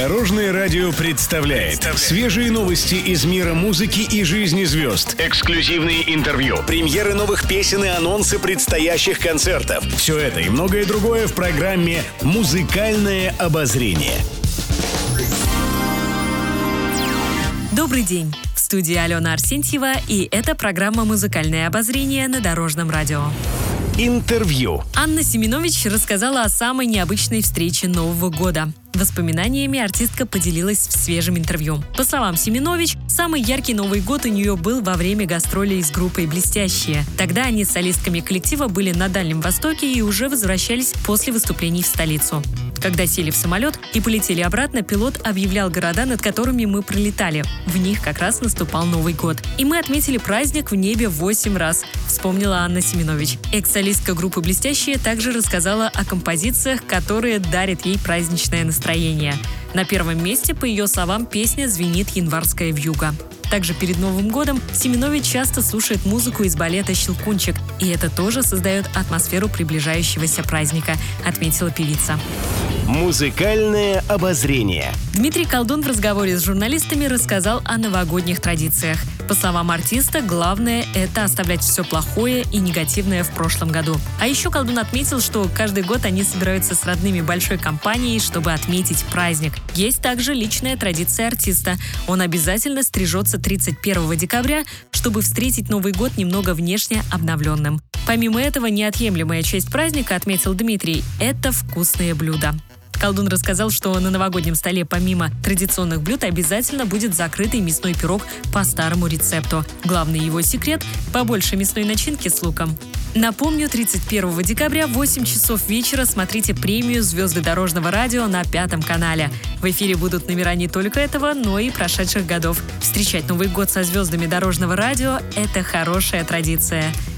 Дорожное радио представляет свежие новости из мира музыки и жизни звезд. Эксклюзивные интервью, премьеры новых песен и анонсы предстоящих концертов. Все это и многое другое в программе «Музыкальное обозрение». Добрый день! В студии Алена Арсентьева, и это программа «Музыкальное обозрение» на Дорожном радио. Интервью. Анна Семенович рассказала о самой необычной встрече Нового года. Воспоминаниями артистка поделилась в свежем интервью. По словам Семенович, самый яркий Новый год у нее был во время гастролей с группой «Блестящие». Тогда они с солистками коллектива были на Дальнем Востоке и уже возвращались после выступлений в столицу. Когда сели в самолет и полетели обратно, пилот объявлял города, над которыми мы пролетали. В них как раз наступал Новый год. И мы отметили праздник в небе 8 раз, вспомнила Анна Семенович. Экс-солистка группы «Блестящие» также рассказала о композициях, которые дарят ей праздничное настроение. На первом месте, по ее словам, песня звенит «Январская вьюга». Также перед Новым годом Семенович часто слушает музыку из балета «Щелкунчик», и это тоже создает атмосферу приближающегося праздника, отметила певица. Музыкальное обозрение. Дмитрий Колдун в разговоре с журналистами рассказал о новогодних традициях. По словам артиста, главное – это оставлять все плохое и негативное в прошлом году. А еще Колдун отметил, что каждый год они собираются с родными большой компанией, чтобы отметить праздник. Есть также личная традиция артиста. Он обязательно стрижется 31 декабря, чтобы встретить Новый год немного внешне обновленным. Помимо этого, неотъемлемая часть праздника, отметил Дмитрий, это вкусные блюда. Колдун рассказал, что на новогоднем столе помимо традиционных блюд обязательно будет закрытый мясной пирог по старому рецепту. Главный его секрет – побольше мясной начинки с луком. Напомню, 31 декабря в 8 часов вечера смотрите премию «Звезды дорожного радио» на Пятом канале. В эфире будут номера не только этого, но и прошедших годов. Встречать Новый год со звездами дорожного радио – это хорошая традиция.